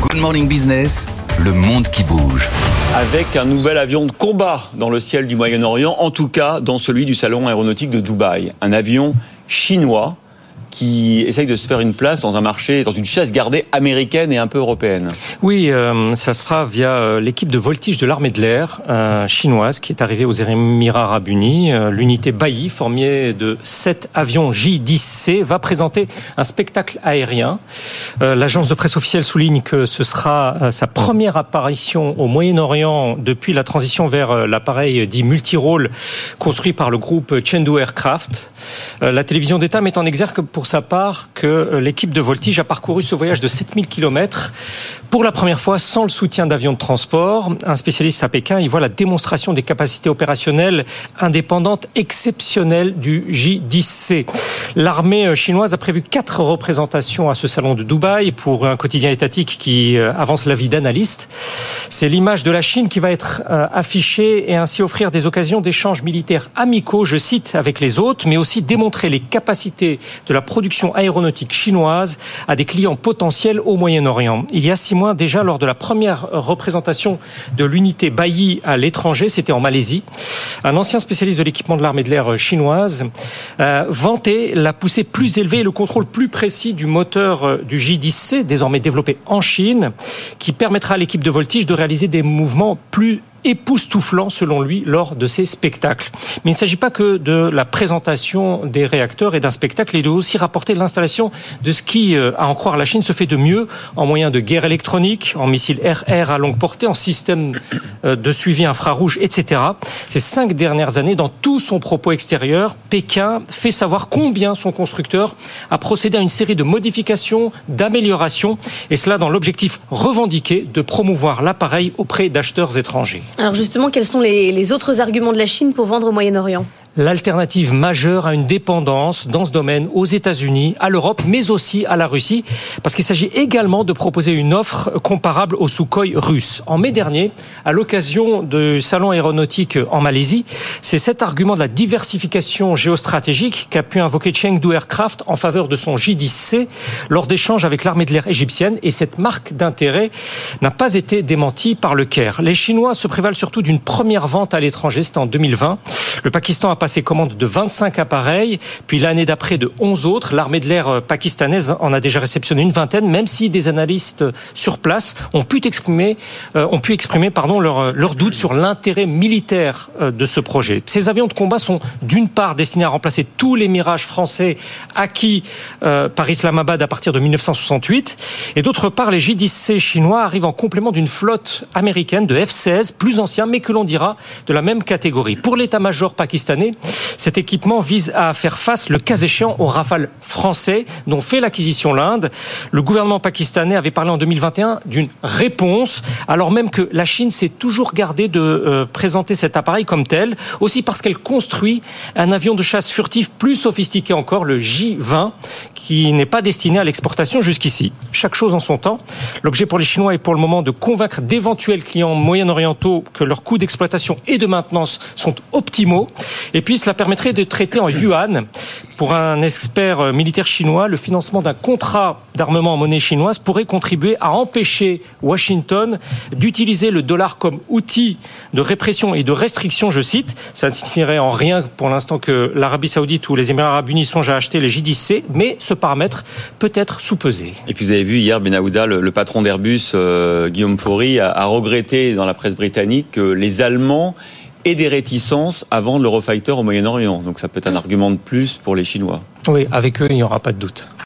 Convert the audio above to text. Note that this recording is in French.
Good Morning Business, le monde qui bouge. Avec un nouvel avion de combat dans le ciel du Moyen-Orient, en tout cas dans celui du salon aéronautique de Dubaï. Un avion chinois qui essaye de se faire une place dans un marché, dans une chasse gardée américaine et un peu européenne. Oui, euh, ça se fera via euh, l'équipe de voltige de l'armée de l'air euh, chinoise qui est arrivée aux Émirats Arabes Unis. L'unité Bailly, formée de sept avions J-10C, va présenter un spectacle aérien. L'agence de presse officielle souligne que ce sera sa première apparition au Moyen-Orient depuis la transition vers l'appareil dit multirôle construit par le groupe Chengdu Aircraft. La télévision d'État met en exergue pour sa part que euh, l'équipe de voltige a parcouru ce voyage de 7000 km pour la première fois sans le soutien d'avions de transport. Un spécialiste à Pékin y voit la démonstration des capacités opérationnelles indépendantes exceptionnelles du J-10C. L'armée euh, chinoise a prévu quatre représentations à ce salon de Dubaï pour un quotidien étatique qui euh, avance la vie d'analyste. C'est l'image de la Chine qui va être affichée et ainsi offrir des occasions d'échanges militaires amicaux, je cite, avec les autres, mais aussi démontrer les capacités de la production aéronautique chinoise à des clients potentiels au Moyen-Orient. Il y a six mois déjà, lors de la première représentation de l'unité Bailly à l'étranger, c'était en Malaisie, un ancien spécialiste de l'équipement de l'armée de l'air chinoise euh, vantait la poussée plus élevée et le contrôle plus précis du moteur euh, du J-10C, désormais développé en Chine, qui permettra à l'équipe de voltige de réaliser des mouvements plus époustouflant selon lui lors de ces spectacles. Mais il ne s'agit pas que de la présentation des réacteurs et d'un spectacle, il doit aussi rapporter l'installation de ce qui, euh, à en croire la Chine, se fait de mieux en moyens de guerre électronique, en missiles RR à longue portée, en système euh, de suivi infrarouge, etc. Ces cinq dernières années, dans tout son propos extérieur, Pékin fait savoir combien son constructeur a procédé à une série de modifications, d'améliorations, et cela dans l'objectif revendiqué de promouvoir l'appareil auprès d'acheteurs étrangers. Alors justement, quels sont les, autres arguments de la Chine pour vendre au Moyen-Orient? L'alternative majeure à une dépendance dans ce domaine aux États-Unis, à l'Europe, mais aussi à la Russie, parce qu'il s'agit également de proposer une offre comparable au Sukhoi russe. En mai dernier, à l'occasion du salon aéronautique en Malaisie, c'est cet argument de la diversification géostratégique qu'a pu invoquer Chengdu Aircraft en faveur de son J-10C lors d'échanges avec l'armée de l'air égyptienne, et cette marque d'intérêt n'a pas été démentie par le Caire. Les Chinois se prévalent surtout d'une première vente à l'étranger, c'était en 2020. Le Pakistan a passé commande de 25 appareils, puis l'année d'après de 11 autres. L'armée de l'air euh, pakistanaise en a déjà réceptionné une vingtaine, même si des analystes sur place ont pu exprimer, euh, ont pu exprimer pardon, leur, leur doute sur l'intérêt militaire euh, de ce projet. Ces avions de combat sont d'une part destinés à remplacer tous les mirages français acquis par Islamabad à partir de 1968, et d'autre part, les J-10C chinois arrivent en complément d'une flotte américaine de F-16, plus ancien, mais que l'on dira de la même catégorie. Pour l'état-major pakistanais, cet équipement vise à faire face, le cas échéant, aux rafales français dont fait l'acquisition l'Inde. Le gouvernement pakistanais avait parlé en 2021 d'une réponse, alors même que la Chine s'est toujours gardée de euh, présenter cet appareil comme tel, aussi parce qu'elle construit un avion de chasse furtif plus sophistiqué encore, le J-20, qui n'est pas destiné à l'exportation jusqu'ici. Chaque chose en son temps. L'objet pour les Chinois est pour le moment de convaincre d'éventuels clients moyen-orientaux que leurs coûts d'exploitation et de maintenance sont optimaux. Puis cela permettrait de traiter en yuan. Pour un expert euh, militaire chinois, le financement d'un contrat d'armement en monnaie chinoise pourrait contribuer à empêcher Washington d'utiliser le dollar comme outil de répression et de restriction, je cite. Ça ne signifierait en rien pour l'instant que l'Arabie saoudite ou les Émirats arabes unis songent à acheter les J-10C, mais ce paramètre peut être sous-pesé. Et puis vous avez vu hier, Benahouda, le, patron d'Airbus, euh, Guillaume Faury, a regretté dans la presse britannique que les Allemands et des réticences à vendre l'Eurofighter au Moyen-Orient. Donc ça peut être un argument de plus pour les Chinois. Oui, avec eux, il n'y aura pas de doute.